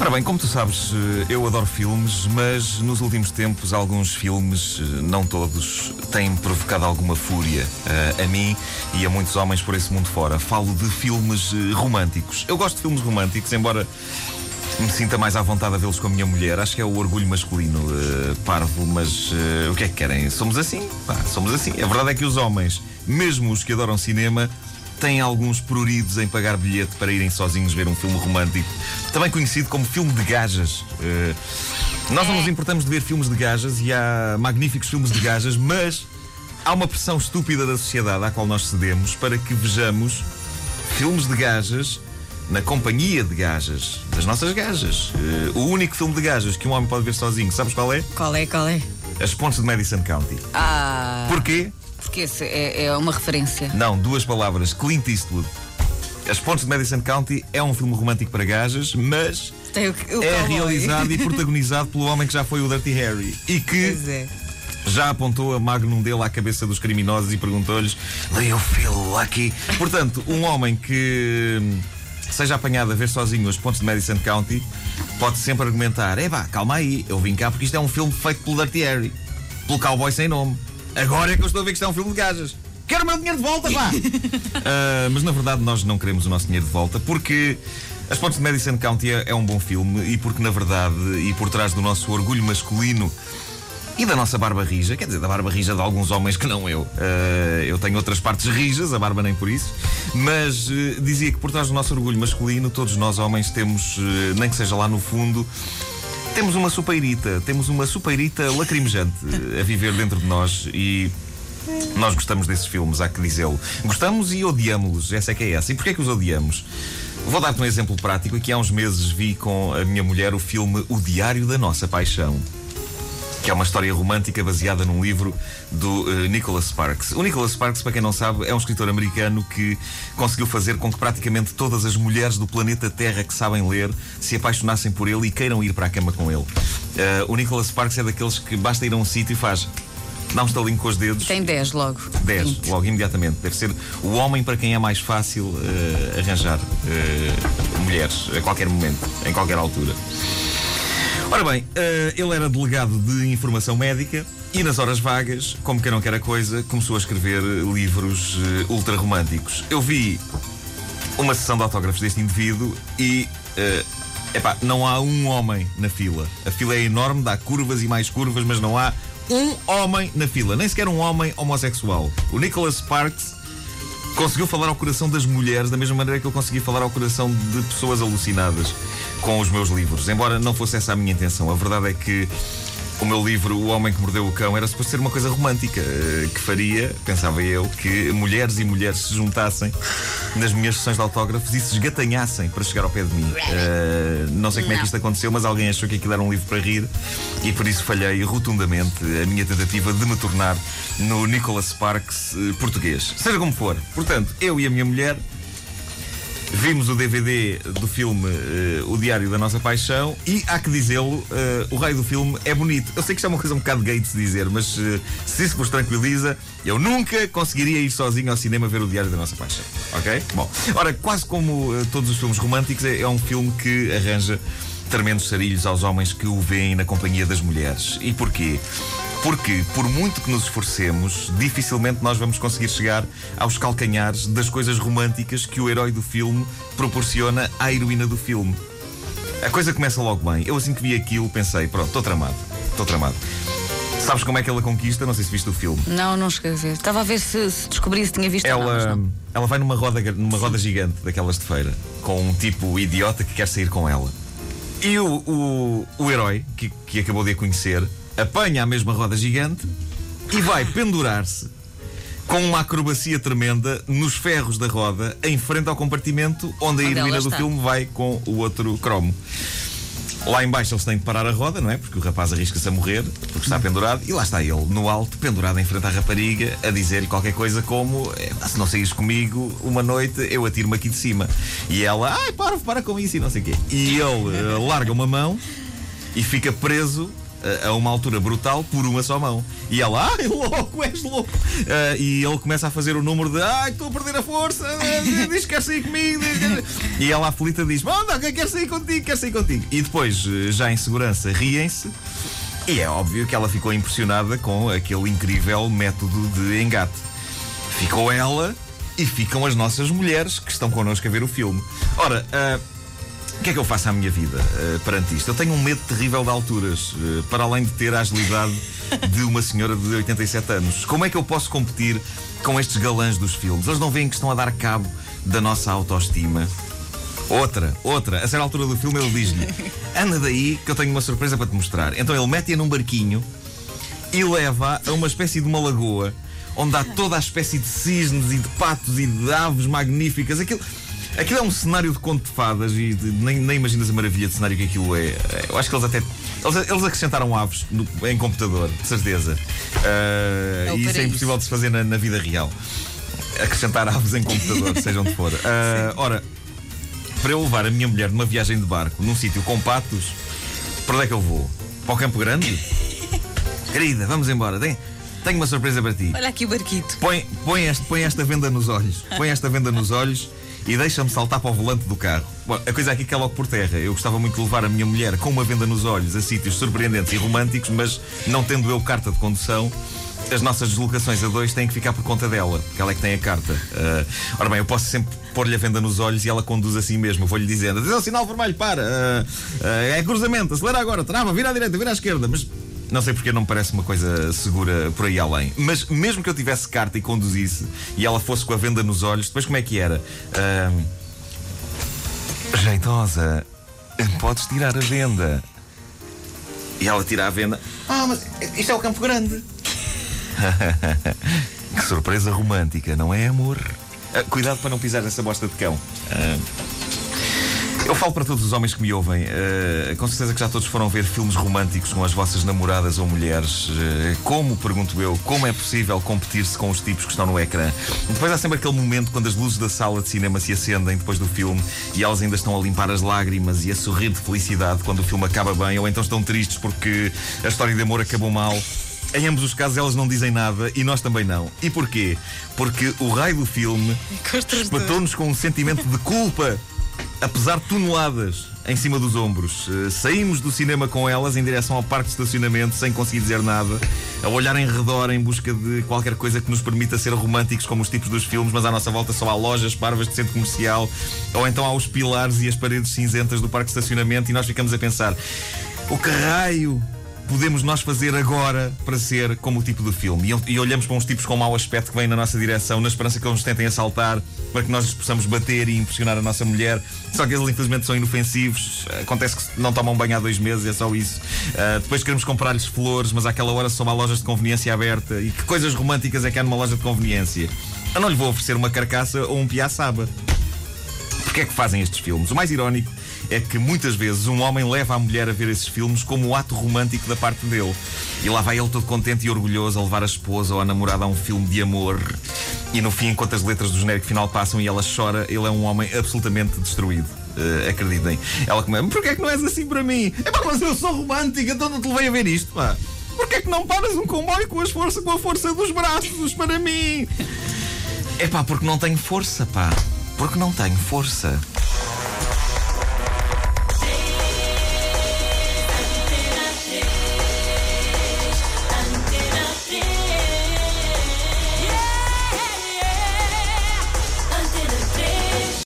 Ora bem, como tu sabes, eh, eu adoro filmes, mas nos últimos tempos alguns filmes, eh, não todos, têm provocado alguma fúria uh, a mim e a muitos homens por esse mundo fora. Falo de filmes uh, românticos. Eu gosto de filmes românticos, embora me sinta mais à vontade a vê-los com a minha mulher. Acho que é o orgulho masculino, uh, parvo, mas o que é que querem? Somos assim? Pá, somos assim. A verdade é que os homens, mesmo os que adoram cinema, têm alguns pruridos em pagar bilhete para irem sozinhos ver um filme romântico, também conhecido como filme de gajas. Uh, nós não nos importamos de ver filmes de gajas e há magníficos filmes de gajas, mas há uma pressão estúpida da sociedade à qual nós cedemos para que vejamos filmes de gajas na companhia de gajas, das nossas gajas. Uh, o único filme de gajas que um homem pode ver sozinho, sabes qual é? Qual é, qual é? As Pontes de Madison County. Ah. Porquê? Porque é, é uma referência. Não, duas palavras. Clint Eastwood. As Pontes de Madison County é um filme romântico para gajas, mas Tem o, o é cowboy. realizado e protagonizado pelo homem que já foi o Dirty Harry e que Pois é. já apontou a magnum dele à cabeça dos criminosos e perguntou-lhes: Do you feel lucky? Portanto, um homem que hum, seja apanhado a ver sozinho as pontes de Madison County pode sempre argumentar: Epá, calma aí, eu vim cá porque isto é um filme feito pelo Dirty Harry, pelo cowboy sem nome. Agora é que eu estou a ver que isto é um filme de gajas. Quero o meu dinheiro de volta, pá! Ah, mas na verdade nós não queremos o nosso dinheiro de volta porque As Pontes de Madison County é é um bom filme e porque na verdade e por trás do nosso orgulho masculino e da nossa barba rija, quer dizer, da barba rija de alguns homens que não eu. Ah, eu tenho outras partes rijas, a barba nem por isso. Mas eh, dizia que por trás do nosso orgulho masculino, todos nós homens temos, eh, nem que seja lá no fundo, temos uma supeirita, temos uma supeirita lacrimejante a viver dentro de nós e nós gostamos desses filmes, há que dizê-lo. Gostamos e odiamos-los, essa é que é essa. E porquê é que os odiamos? Vou dar-te um exemplo prático. Aqui há uns meses vi com a minha mulher o filme O Diário da Nossa Paixão. Que é uma história romântica baseada num livro do eh, Nicholas Sparks. O Nicholas Sparks, para quem não sabe, é um escritor americano que conseguiu fazer com que praticamente todas as mulheres do planeta Terra que sabem ler se apaixonassem por ele e queiram ir para a cama com ele. Eh, o Nicholas Sparks é daqueles que basta ir a um sítio e faz. Dá um estalinho com os dedos. Tem 10 logo. 10, 20. logo imediatamente. Deve ser o homem para quem é mais fácil eh, arranjar eh, mulheres a qualquer momento, em qualquer altura. Ora bem, eh, ele era delegado de informação médica e nas horas vagas, como quem não quer a coisa, começou a escrever livros eh, ultra românticos. Eu vi uma sessão de autógrafos deste indivíduo e. eh, epá, não há um homem na fila. A fila é enorme, dá curvas e mais curvas, mas não há um homem na fila. Nem sequer um homem homossexual. O Nicholas Sparks conseguiu falar ao coração das mulheres da mesma maneira que eu consegui falar ao coração de pessoas alucinadas com os meus livros. Embora não fosse essa a minha intenção. A verdade é que o meu livro, O Homem que Mordeu o Cão, era suposto ser uma coisa romântica, eh, que faria, pensava eu, que mulheres e mulheres se juntassem nas minhas sessões de autógrafos e se esgatanhassem para chegar ao pé de mim. Eh, não sei como é que isto aconteceu, mas alguém achou que aquilo era um livro para rir e por isso falhei rotundamente a minha tentativa de me tornar no Nicholas Sparks eh, português. Seja como for. Portanto, eu e a minha mulher Vimos o DVD do filme eh, O Diário da Nossa Paixão e, há que dizê-lo, eh, o raio do filme é bonito. Eu sei que isto é uma coisa um bocado gay de se dizer, mas eh, se isso vos tranquiliza, eu nunca conseguiria ir sozinho ao cinema ver o Diário da Nossa Paixão. Ok? Bom, ora, quase como todos os filmes românticos, é, é um filme que arranja tremendos sarilhos aos homens que o veem na companhia das mulheres. E porquê? Porque, por muito que nos esforcemos, dificilmente nós vamos conseguir chegar aos calcanhares das coisas românticas que o herói do filme proporciona à heroína do filme. A coisa começa logo bem. Eu, assim que vi aquilo, pensei: pronto, estou tramado. Estou tramado. Sabes como é que ela conquista? Não sei se viste o filme. Não, não cheguei a ver. Estava a ver se, se descobri se tinha visto ou não, Ela, não. ela vai numa roda, numa roda gigante daquelas de feira, com um tipo idiota que quer sair com ela. E o, o, o herói, que, que acabou de a conhecer, apanha a mesma roda gigante e vai pendurar-se com uma acrobacia tremenda nos ferros da roda em frente ao compartimento onde a heroína do está. filme vai com o outro cromo. Lá embaixo eles têm de parar a roda, não é? Porque o rapaz arrisca-se a morrer, porque está pendurado, e lá está ele, no alto, pendurado em frente à rapariga, a dizer-lhe qualquer coisa como: "É, se não saís comigo uma noite, eu atiro-me aqui de cima. E ela, ai, para, para com isso e não sei o quê. E ele eh, larga uma mão e fica preso a uma altura brutal por uma só mão. E ela, ai, louco, és louco. Uh, e ele começa a fazer o número de, ai, estou a perder a força, diz que quer sair comigo. E ela aflita diz, manda, quer sair contigo, quer sair contigo. E depois, já em segurança, riem-se. E é óbvio que ela ficou impressionada com aquele incrível método de engate. Ficou ela e ficam as nossas mulheres que estão connosco a ver o filme. Ora, uh, o que é que eu faço à minha vida uh, perante isto? Eu tenho um medo terrível de alturas, uh, para além de ter a agilidade de uma senhora de 87 anos. Como é que eu posso competir com estes galãs dos filmes? Eles não veem que estão a dar cabo da nossa autoestima. Outra, outra. A certa altura do filme ele diz-lhe: Anda daí que eu tenho uma surpresa para te mostrar. Então ele mete-a num barquinho e leva a uma espécie de uma lagoa onde há toda a espécie de cisnes e de patos e de aves magníficas. Aquilo. Aquilo é um cenário de conto de fadas e de, nem, nem imaginas a maravilha de cenário que aquilo é. Eu acho que eles até. Eles, eles acrescentaram aves no, em computador, de certeza. Uh, e isso é impossível de se fazer na, na, vida real. Acrescentar aves em computador, seja onde for. Uh, ora, para eu levar a minha mulher numa viagem de barco num sítio com patos, para onde é que eu vou? Para o Campo Grande? Querida, vamos embora. Tem, tenho uma surpresa para ti. Olha aqui o barquito. Põe, põe, este, põe esta venda nos olhos. Põe esta venda nos olhos e deixa-me saltar para o volante do carro. Bom, a coisa aqui que é logo por terra. Eu gostava muito de levar a minha mulher com uma venda nos olhos a sítios surpreendentes e românticos, mas não tendo eu carta de condução, as nossas deslocações a dois têm que ficar por conta dela, porque ela é que tem a carta. Uh, ora bem, eu posso sempre pôr-lhe a venda nos olhos e ela conduz assim mesmo. Vou-lhe dizendo: o sinal vermelho, para, uh, uh, é cruzamento, acelera agora, trava, vira à direita, vira à esquerda. Mas não sei porque não me parece uma coisa segura por aí além. Mas mesmo que eu tivesse carta e conduzisse e ela fosse com a venda nos olhos, depois como é que era? Uh, jeitosa, podes tirar a venda. E ela tira a venda. Ah, mas isto é o Campo Grande. que surpresa romântica, não é amor? Uh, cuidado para não pisar nessa bosta de cão. Uh, eu falo para todos os homens que me ouvem. Uh, com certeza que já todos foram ver filmes românticos com as vossas namoradas ou mulheres. Uh, como, pergunto eu, como é possível competir-se com os tipos que estão no ecrã? E depois há sempre aquele momento quando as luzes da sala de cinema se acendem depois do filme e elas ainda estão a limpar as lágrimas e a sorrir de felicidade quando o filme acaba bem, ou então estão tristes porque a história de amor acabou mal. Em ambos os casos elas não dizem nada e nós também não. E porquê? Porque o raio do filme espetou-nos com um sentimento de culpa apesar de toneladas em cima dos ombros. Uh, saímos do cinema com elas em direção ao parque de estacionamento sem conseguir dizer nada, a olhar em redor em busca de qualquer coisa que nos permita ser românticos como os tipos dos filmes, mas à nossa volta só há lojas parvas de centro comercial, ou então há os pilares e as paredes cinzentas do parque de estacionamento e nós ficamos a pensar: o que raio podemos nós fazer agora para ser como o tipo do filme? E, olhamos para uns tipos com mau aspecto que vêm na nossa direção, na esperança que eles nos tentem assaltar, para que nós lhes possamos bater e impressionar a nossa mulher. Só que eles, infelizmente, são inofensivos. Acontece que não tomam banho há dois meses, é só isso. Uh, depois queremos comprar-lhes flores, mas àquela hora só há lojas de conveniência aberta. E que coisas românticas é que há numa loja de conveniência? Eu não lhe vou oferecer uma carcaça ou um piaçaba. Porquê é que fazem estes filmes? O mais irónico é que muitas vezes um homem leva a mulher a ver esses filmes como um ato romântico da parte dele. E lá vai ele todo contente e orgulhoso a levar a esposa ou a namorada a um filme de amor. E no fim, enquanto as letras do genérico final passam e ela chora, ele é um homem absolutamente destruído. Uh, acreditem. Ela começa, porquê é que não és assim para mim? É pá, mas eu sou romântica, então não te levei a ver isto, pá. Porquê é que não paras um comboio com, as força, com a força dos braços para mim? É pá, porque não tenho força, pá. Porque não tenho força.